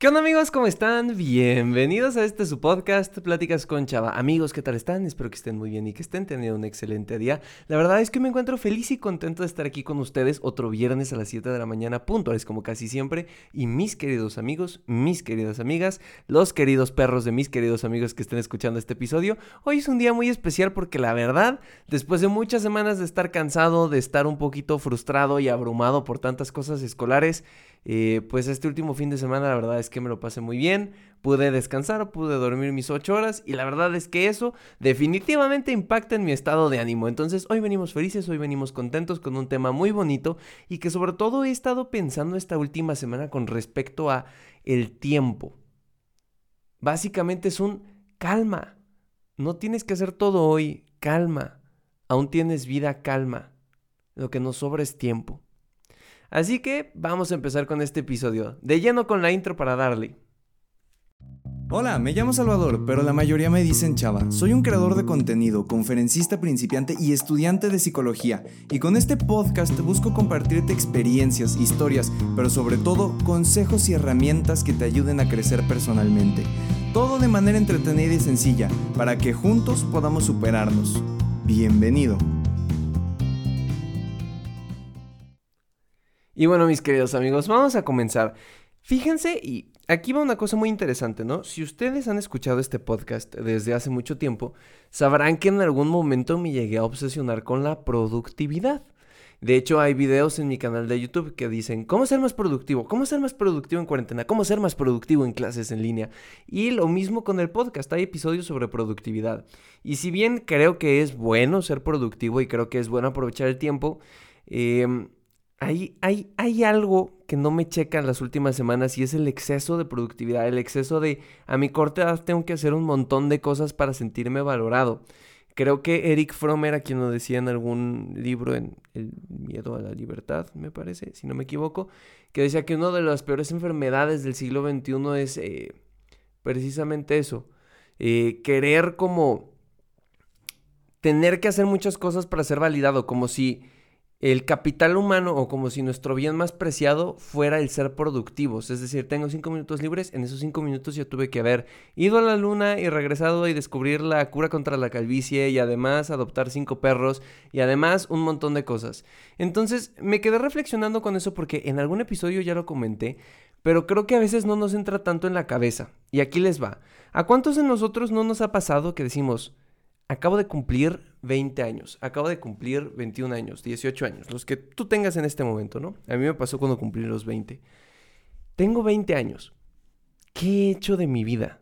¿Qué onda amigos? ¿Cómo están? Bienvenidos a este su podcast, Pláticas con Chava. Amigos, ¿qué tal están? Espero que estén muy bien y que estén teniendo un excelente día. La verdad es que me encuentro feliz y contento de estar aquí con ustedes otro viernes a las 7 de la mañana, puntuales como casi siempre. Y mis queridos amigos, mis queridas amigas, los queridos perros de mis queridos amigos que estén escuchando este episodio, hoy es un día muy especial porque la verdad, después de muchas semanas de estar cansado, de estar un poquito frustrado y abrumado por tantas cosas escolares, eh, pues este último fin de semana la verdad es que me lo pasé muy bien, pude descansar, pude dormir mis 8 horas y la verdad es que eso definitivamente impacta en mi estado de ánimo. Entonces hoy venimos felices, hoy venimos contentos con un tema muy bonito y que sobre todo he estado pensando esta última semana con respecto a el tiempo. Básicamente es un calma. No tienes que hacer todo hoy, calma. Aún tienes vida, calma. Lo que nos sobra es tiempo. Así que vamos a empezar con este episodio, de lleno con la intro para darle. Hola, me llamo Salvador, pero la mayoría me dicen Chava. Soy un creador de contenido, conferencista principiante y estudiante de psicología. Y con este podcast busco compartirte experiencias, historias, pero sobre todo consejos y herramientas que te ayuden a crecer personalmente. Todo de manera entretenida y sencilla, para que juntos podamos superarnos. Bienvenido. Y bueno, mis queridos amigos, vamos a comenzar. Fíjense, y aquí va una cosa muy interesante, ¿no? Si ustedes han escuchado este podcast desde hace mucho tiempo, sabrán que en algún momento me llegué a obsesionar con la productividad. De hecho, hay videos en mi canal de YouTube que dicen cómo ser más productivo, cómo ser más productivo en cuarentena, cómo ser más productivo en clases en línea. Y lo mismo con el podcast, hay episodios sobre productividad. Y si bien creo que es bueno ser productivo y creo que es bueno aprovechar el tiempo, eh, hay, hay, algo que no me checa en las últimas semanas y es el exceso de productividad, el exceso de a mi corta edad tengo que hacer un montón de cosas para sentirme valorado. Creo que Eric Fromm era quien lo decía en algún libro en El miedo a la libertad, me parece, si no me equivoco, que decía que una de las peores enfermedades del siglo XXI es eh, precisamente eso, eh, querer como tener que hacer muchas cosas para ser validado, como si el capital humano o como si nuestro bien más preciado fuera el ser productivos. Es decir, tengo cinco minutos libres, en esos cinco minutos yo tuve que haber ido a la luna y regresado y descubrir la cura contra la calvicie y además adoptar cinco perros y además un montón de cosas. Entonces me quedé reflexionando con eso porque en algún episodio ya lo comenté, pero creo que a veces no nos entra tanto en la cabeza. Y aquí les va. ¿A cuántos de nosotros no nos ha pasado que decimos, acabo de cumplir 20 años, acabo de cumplir 21 años, 18 años, los que tú tengas en este momento, ¿no? A mí me pasó cuando cumplí los 20. Tengo 20 años. ¿Qué he hecho de mi vida?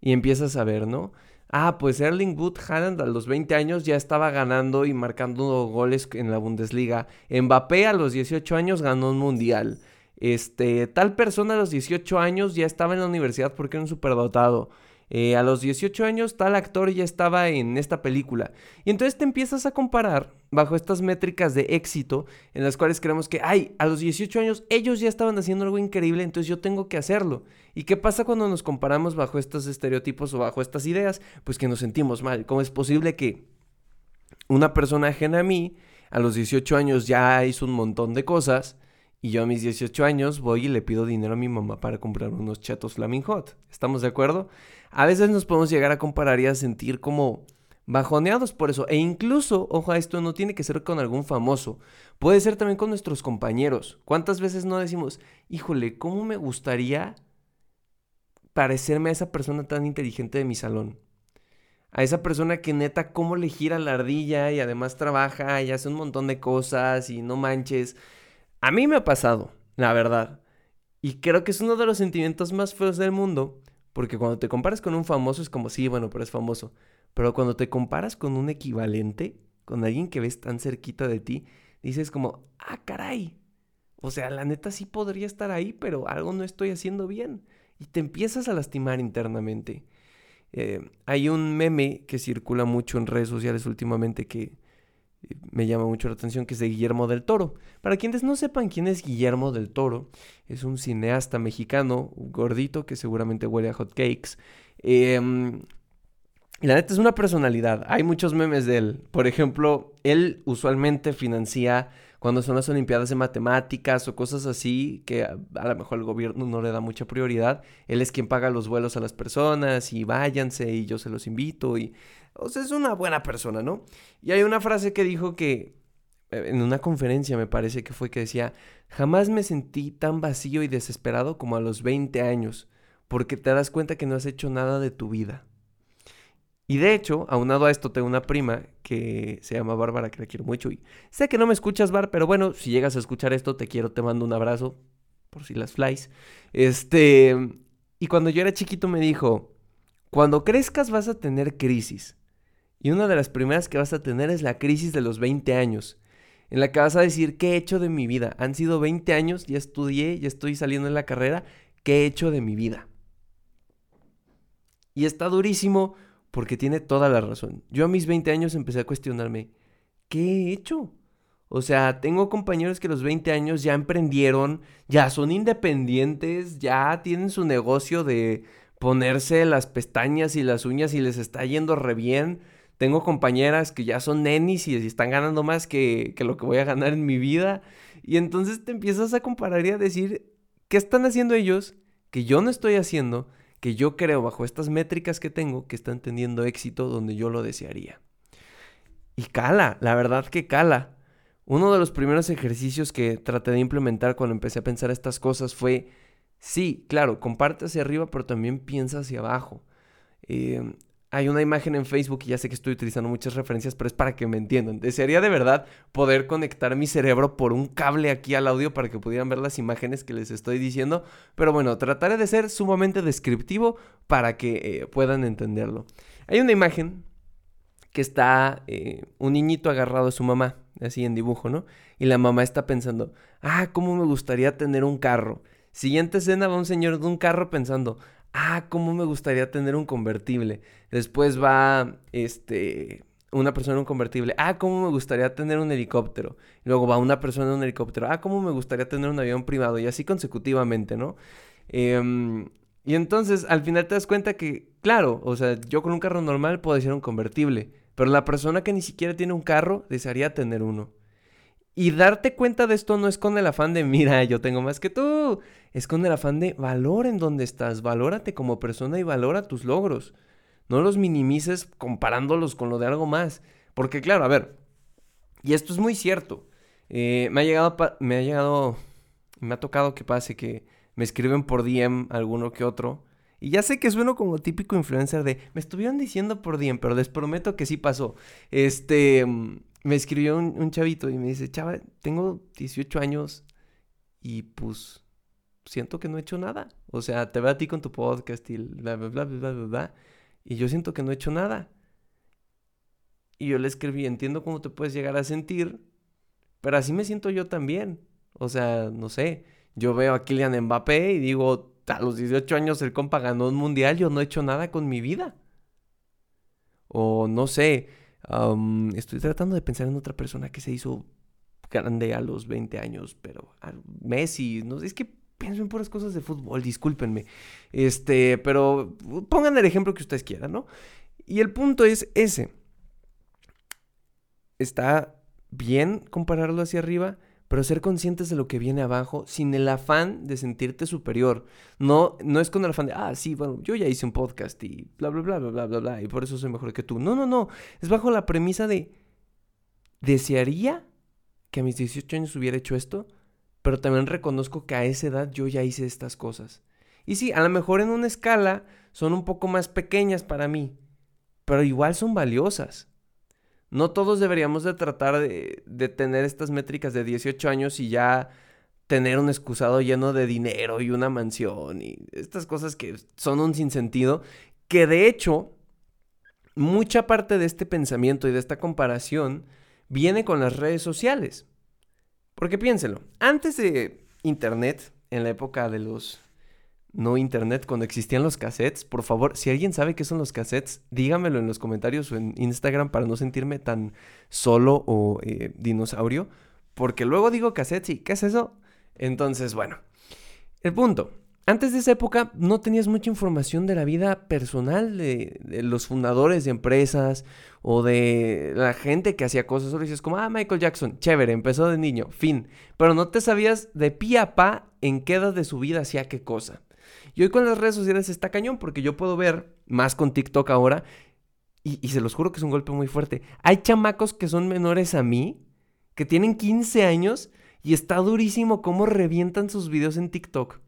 Y empiezas a ver, ¿no? Ah, pues Erling Wood Haaland a los 20 años ya estaba ganando y marcando goles en la Bundesliga. Mbappé a los 18 años ganó un mundial. Este, tal persona a los 18 años ya estaba en la universidad porque era un superdotado. Eh, a los 18 años tal actor ya estaba en esta película. Y entonces te empiezas a comparar bajo estas métricas de éxito en las cuales creemos que, ay, a los 18 años ellos ya estaban haciendo algo increíble, entonces yo tengo que hacerlo. ¿Y qué pasa cuando nos comparamos bajo estos estereotipos o bajo estas ideas? Pues que nos sentimos mal. ¿Cómo es posible que una persona ajena a mí a los 18 años ya hizo un montón de cosas? Y yo a mis 18 años voy y le pido dinero a mi mamá para comprar unos chatos Flaming Hot. ¿Estamos de acuerdo? A veces nos podemos llegar a comparar y a sentir como bajoneados por eso. E incluso, ojo a esto, no tiene que ser con algún famoso. Puede ser también con nuestros compañeros. ¿Cuántas veces no decimos, híjole, ¿cómo me gustaría parecerme a esa persona tan inteligente de mi salón? A esa persona que neta, cómo le gira la ardilla y además trabaja y hace un montón de cosas y no manches. A mí me ha pasado, la verdad. Y creo que es uno de los sentimientos más feos del mundo porque cuando te comparas con un famoso es como, sí, bueno, pero es famoso. Pero cuando te comparas con un equivalente, con alguien que ves tan cerquita de ti, dices como, ah, caray. O sea, la neta sí podría estar ahí, pero algo no estoy haciendo bien. Y te empiezas a lastimar internamente. Eh, hay un meme que circula mucho en redes sociales últimamente que me llama mucho la atención, que es de Guillermo del Toro. Para quienes no sepan quién es Guillermo del Toro, es un cineasta mexicano, gordito, que seguramente huele a hot cakes. Em, la neta es una personalidad, hay muchos memes de él. Por ejemplo, él usualmente financia cuando son las Olimpiadas de Matemáticas o cosas así, que a, lo mejor el gobierno no le da mucha prioridad, él es quien paga los vuelos a las personas y váyanse y yo se los invito y... O sea, es una buena persona, ¿no? Y hay una frase que dijo que eh, en una conferencia me parece que fue que decía, jamás me sentí tan vacío y desesperado como a los 20 años, porque te das cuenta que no has hecho nada de tu vida. Y de hecho, aunado a esto, tengo una prima que se llama Bárbara, que la quiero mucho. Y sé que no me escuchas, Bar, pero bueno, si llegas a escuchar esto, te quiero, te mando un abrazo, por si las flies. Este. Y cuando yo era chiquito me dijo: Cuando crezcas vas a tener crisis. Y una de las primeras que vas a tener es la crisis de los 20 años. En la que vas a decir: ¿Qué he hecho de mi vida? Han sido 20 años, ya estudié, ya estoy saliendo en la carrera. ¿Qué he hecho de mi vida? Y está durísimo porque tiene toda la razón. Yo a mis 20 años empecé a cuestionarme, ¿qué he hecho? O sea, tengo compañeros que a los 20 años ya emprendieron, ya son independientes, ya tienen su negocio de ponerse las pestañas y las uñas y les está yendo re bien. Tengo compañeras que ya son nenis y están ganando más que, que lo que voy a ganar en mi vida. Y entonces te empiezas a comparar y a decir, ¿qué están haciendo ellos que yo no estoy haciendo? Que yo creo bajo estas métricas que tengo que están teniendo éxito donde yo lo desearía. Y cala, la verdad que cala. Uno de los primeros ejercicios que traté de implementar cuando empecé a pensar estas cosas fue, sí, claro, comparte hacia arriba, pero también piensa hacia abajo. Eh, hay una imagen en Facebook y ya sé que estoy utilizando muchas referencias, pero es para que me entiendan. Desearía de verdad poder conectar mi cerebro por un cable aquí al audio para que pudieran ver las imágenes que les estoy diciendo. Pero bueno, trataré de ser sumamente descriptivo para que eh, puedan entenderlo. Hay una imagen que está eh, un niñito agarrado a su mamá, así en dibujo, ¿no? Y la mamá está pensando, ah, ¿cómo me gustaría tener un carro? Siguiente escena va un señor de un carro pensando, ah, cómo me gustaría tener un convertible. Después va, este, una persona en un convertible, ah, cómo me gustaría tener un helicóptero. Luego va una persona en un helicóptero, ah, cómo me gustaría tener un avión privado. Y así consecutivamente, ¿no? Em, y entonces al final te das cuenta que, claro, o sea, yo con un carro normal puedo decir un convertible, pero la persona que ni siquiera tiene un carro desearía tener uno. Y darte cuenta de esto no es con el afán de, mira, yo tengo más que tú. Es con el afán de, valor en donde estás, valórate como persona y valora tus logros. No los minimices comparándolos con lo de algo más. Porque claro, a ver, y esto es muy cierto. Eh, me ha llegado, me ha llegado, me ha tocado que pase que me escriben por DM alguno que otro. Y ya sé que sueno como típico influencer de, me estuvieron diciendo por DM, pero les prometo que sí pasó. Este me escribió un, chavito y me dice, chava, tengo 18 años y pues siento que no he hecho nada. O sea, te veo a ti con tu podcast y bla, bla, bla, bla, bla, bla, y yo siento que no he hecho nada. Y yo le escribí, entiendo cómo te puedes llegar a sentir, pero así me siento yo también. O sea, no sé, yo veo a Kylian Mbappé y digo, a los 18 años el compa ganó un mundial, yo no he hecho nada con mi vida. O no sé, estoy tratando de pensar en otra persona que se hizo grande a los 20 años, pero Messi, no es que pienso en puras cosas de fútbol, discúlpenme. Este, pero pongan el ejemplo que ustedes quieran, ¿no? Y el punto es ese. Está bien compararlo hacia arriba, pero ser conscientes de lo que viene abajo sin el afán de sentirte superior. No, no es con el afán de, ah, sí, bueno, yo ya hice un podcast y bla, bla, bla, bla, bla, bla, bla, y por eso soy mejor que tú. No, no, no. Es bajo la premisa de, desearía que a mis 18 años hubiera hecho esto, pero también reconozco que a esa edad yo ya hice estas cosas. Y sí, a lo mejor en una escala son un poco más pequeñas para mí, pero igual son valiosas. No todos deberíamos de tratar de, tener estas métricas de 18 años y ya tener un excusado lleno de dinero y una mansión y estas cosas que son un sinsentido, que de hecho mucha parte de este pensamiento y de esta comparación viene con las redes sociales. Porque piénselo, antes de Internet, en la época de los no internet, cuando existían los cassettes, por favor, si alguien sabe qué son los cassettes, dígamelo en los comentarios o en Instagram para no sentirme tan solo o eh, dinosaurio, porque luego digo cassettes y ¿qué es eso? Entonces, bueno, el punto, antes de esa época no tenías mucha información de la vida personal de, los fundadores de empresas o de la gente que hacía cosas. Solo dices como, ah, Michael Jackson, chévere, empezó de niño, fin. Pero no te sabías de pie a pa en qué edad de su vida hacía qué cosa. Y hoy con las redes sociales está cañón porque yo puedo ver, más con TikTok ahora, y, se los juro que es un golpe muy fuerte. Hay chamacos que son menores a mí, que tienen 15 años, y está durísimo cómo revientan sus videos en TikTok.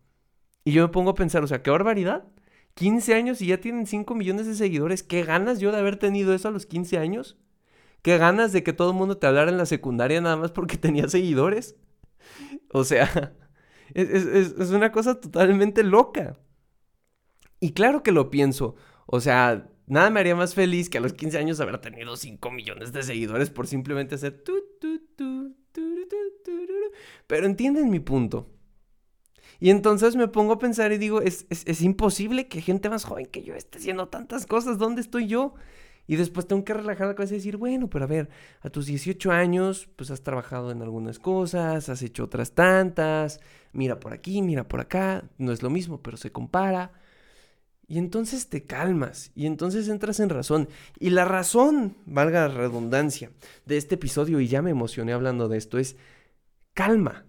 Y yo me pongo a pensar, o sea, qué barbaridad. 15 años y ya tienen 5 millones de seguidores. ¿Qué ganas yo de haber tenido eso a los 15 años? ¿Qué ganas de que todo el mundo te hablara en la secundaria nada más porque tenía seguidores? O sea, es, una cosa totalmente loca. Y claro que lo pienso. O sea, nada me haría más feliz que a los 15 años haber tenido 5 millones de seguidores por simplemente hacer... Pero entienden mi punto. Y entonces me pongo a pensar y digo, es, imposible que gente más joven que yo esté haciendo tantas cosas, ¿dónde estoy yo? Y después tengo que relajar la cabeza y decir, bueno, pero a ver, a tus 18 años, pues has trabajado en algunas cosas, has hecho otras tantas, mira por aquí, mira por acá, no es lo mismo, pero se compara. Y entonces te calmas y entonces entras en razón. Y la razón, valga la redundancia, de este episodio, y ya me emocioné hablando de esto, es calma.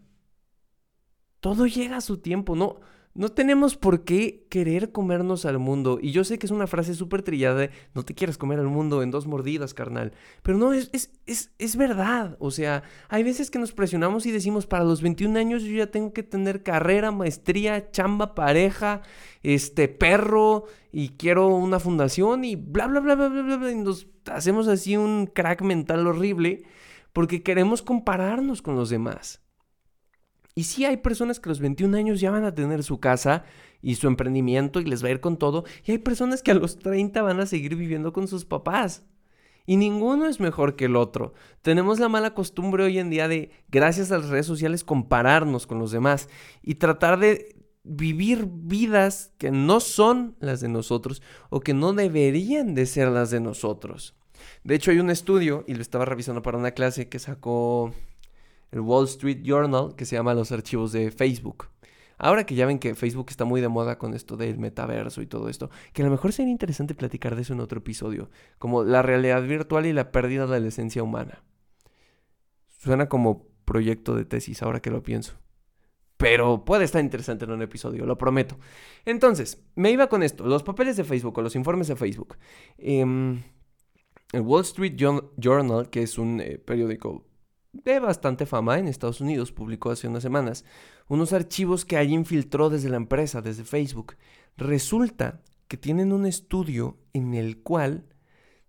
Todo llega a su tiempo, no, no tenemos por qué querer comernos al mundo. Y yo sé que es una frase súper trillada no te quieras comer al mundo en dos mordidas, carnal. Pero no, es, es, es, es, verdad. O sea, hay veces que nos presionamos y decimos, para los 21 años yo ya tengo que tener carrera, maestría, chamba, pareja, este, perro, y quiero una fundación y bla, bla, bla, bla, bla, bla. Y nos hacemos así un crack mental horrible porque queremos compararnos con los demás. Y sí hay personas que a los 21 años ya van a tener su casa y su emprendimiento y les va a ir con todo. Y hay personas que a los 30 van a seguir viviendo con sus papás. Y ninguno es mejor que el otro. Tenemos la mala costumbre hoy en día de, gracias a las redes sociales, compararnos con los demás y tratar de vivir vidas que no son las de nosotros o que no deberían de ser las de nosotros. De hecho, hay un estudio, y lo estaba revisando para una clase que sacó el Wall Street Journal que se llama Los archivos de Facebook. Ahora que ya ven que Facebook está muy de moda con esto del metaverso y todo esto, que a lo mejor sería interesante platicar de eso en otro episodio, como la realidad virtual y la pérdida de la esencia humana. Suena como proyecto de tesis ahora que lo pienso. Pero puede estar interesante en un episodio, lo prometo. Entonces, me iba con esto, los papeles de Facebook o los informes de Facebook. Em, el Wall Street Journal, que es un eh, periódico de bastante fama en Estados Unidos, publicó hace unas semanas, unos archivos que alguien filtró desde la empresa, desde Facebook. Resulta que tienen un estudio en el cual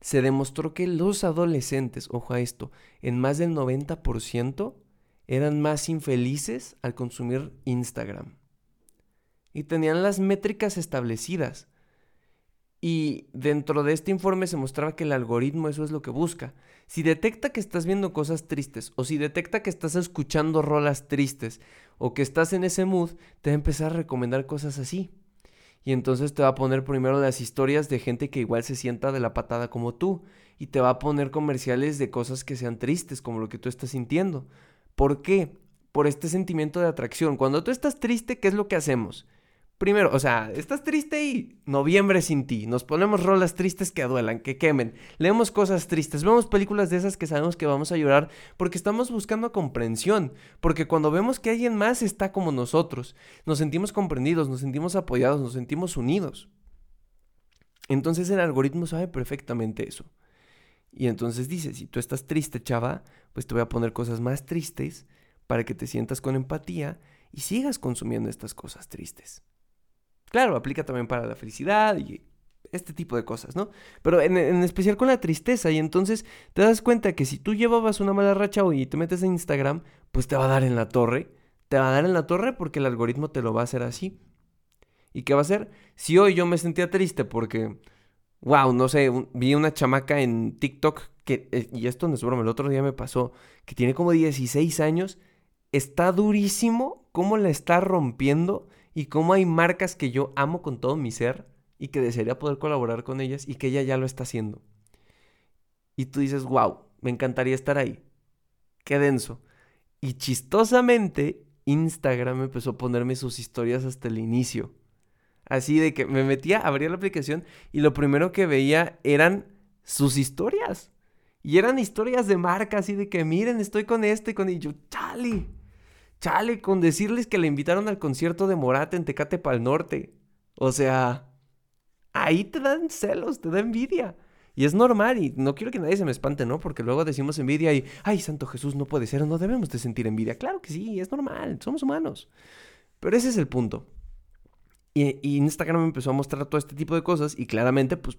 se demostró que los adolescentes, ojo a esto, en más del 90% eran más infelices al consumir Instagram. Y tenían las métricas establecidas. Y dentro de este informe se mostraba que el algoritmo eso es lo que busca. Si detecta que estás viendo cosas tristes o si detecta que estás escuchando rolas tristes o que estás en ese mood, te va a empezar a recomendar cosas así. Y entonces te va a poner primero las historias de gente que igual se sienta de la patada como tú. Y te va a poner comerciales de cosas que sean tristes, como lo que tú estás sintiendo. ¿Por qué? Por este sentimiento de atracción. Cuando tú estás triste, ¿qué es lo que hacemos? Primero, o sea, estás triste y noviembre sin ti. Nos ponemos rolas tristes que duelan, que quemen. Leemos cosas tristes. Vemos películas de esas que sabemos que vamos a llorar porque estamos buscando comprensión. Porque cuando vemos que alguien más está como nosotros, nos sentimos comprendidos, nos sentimos apoyados, nos sentimos unidos. Entonces el algoritmo sabe perfectamente eso. Y entonces dice, si tú estás triste, chava, pues te voy a poner cosas más tristes para que te sientas con empatía y sigas consumiendo estas cosas tristes. Claro, aplica también para la felicidad y este tipo de cosas, ¿no? Pero en, especial con la tristeza. Y entonces te das cuenta que si tú llevabas una mala racha hoy y te metes en Instagram, pues te va a dar en la torre. Te va a dar en la torre porque el algoritmo te lo va a hacer así. ¿Y qué va a hacer? Si hoy yo me sentía triste porque, wow, no sé, vi una chamaca en TikTok que, eh, y esto no es broma, el otro día me pasó, que tiene como 16 años, está durísimo cómo la está rompiendo y cómo hay marcas que yo amo con todo mi ser y que desearía poder colaborar con ellas y que ella ya lo está haciendo. Y tú dices, wow, me encantaría estar ahí. Qué denso. Y chistosamente, Instagram empezó a ponerme sus historias hasta el inicio. Así de que me metía, abría la aplicación y lo primero que veía eran sus historias. Y eran historias de marca, así de que miren, estoy con este, con y yo, chale, chale, con decirles que le invitaron al concierto de Morata en Tecate Pal Norte. O sea, ahí te dan celos, te da envidia. Y es normal y no quiero que nadie se me espante, ¿no? Porque luego decimos envidia y, ay, Santo Jesús, no puede ser, no debemos de sentir envidia. Claro que sí, es normal, somos humanos. Pero ese es el punto. Y, y Instagram me empezó a mostrar todo este tipo de cosas y claramente, pues,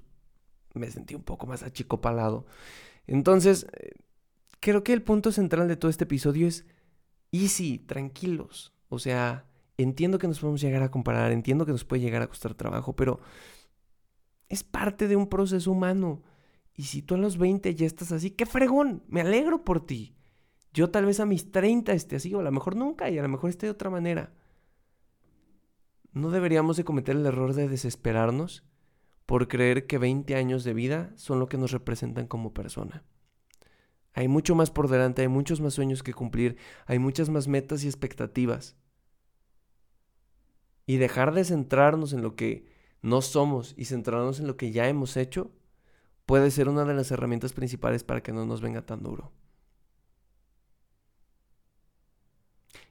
me sentí un poco más achicopalado. Entonces, eh, creo que el punto central de todo este episodio es easy, tranquilos. O sea, entiendo que nos podemos llegar a comparar, entiendo que nos puede llegar a costar trabajo, pero es parte de un proceso humano. Y si tú a los 20 ya estás así, qué fregón, me alegro por ti. Yo tal vez a mis 30 esté así, o a lo mejor nunca, y a lo mejor esté de otra manera. No deberíamos de cometer el error de desesperarnos por creer que 20 años de vida son lo que nos representan como persona. Hay mucho más por delante, hay muchos más sueños que cumplir, hay muchas más metas y expectativas. Y dejar de centrarnos en lo que no somos y centrarnos en lo que ya hemos hecho puede ser una de las herramientas principales para que no nos venga tan duro.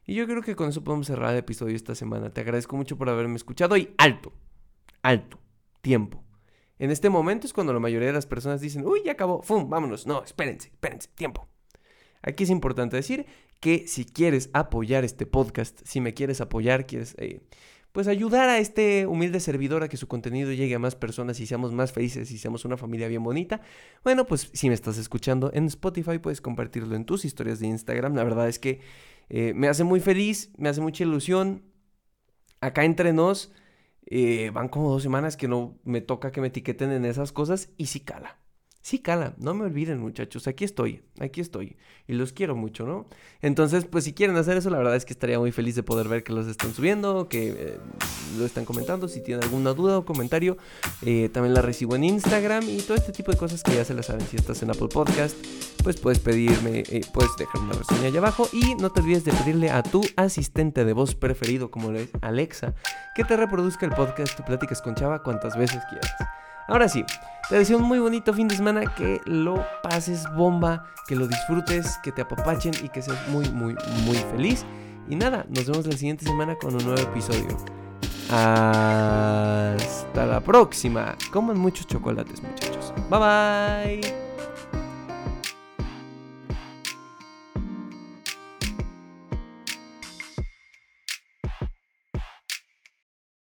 Y yo creo que con eso podemos cerrar el episodio esta semana. Te agradezco mucho por haberme escuchado y alto, alto, tiempo. En este momento es cuando la mayoría de las personas dicen, uy, ya acabó, ¡fum! Vámonos. No, espérense, espérense, tiempo. Aquí es importante decir que si quieres apoyar este podcast, si me quieres apoyar, quieres eh, pues ayudar a este humilde servidor a que su contenido llegue a más personas y seamos más felices y seamos una familia bien bonita. Bueno, pues si me estás escuchando en Spotify, puedes compartirlo en tus historias de Instagram. La verdad es que eh, me hace muy feliz, me hace mucha ilusión. Acá entre nos, eh, van como dos semanas que no me toca que me etiqueten en esas cosas y sí cala. Sí, cala, no me olviden muchachos, aquí estoy, aquí estoy. Y los quiero mucho, ¿no? Entonces, pues si quieren hacer eso, la verdad es que estaría muy feliz de poder ver que los están subiendo, que eh, lo están comentando. Si tienen alguna duda o comentario, eh, también la recibo en Instagram y todo este tipo de cosas que ya se las saben. Si estás en Apple Podcast, pues puedes pedirme, eh, puedes dejar una reseña allá abajo. Y no te olvides de pedirle a tu asistente de voz preferido, como lo es Alexa, que te reproduzca el podcast Tu Pláticas con Chava cuantas veces quieras. Ahora sí, te deseo un muy bonito fin de semana, que lo pases bomba, que lo disfrutes, que te apapachen y que seas muy, muy, muy feliz. Y nada, nos vemos la siguiente semana con un nuevo episodio. Hasta la próxima. Coman muchos chocolates, muchachos. Bye bye.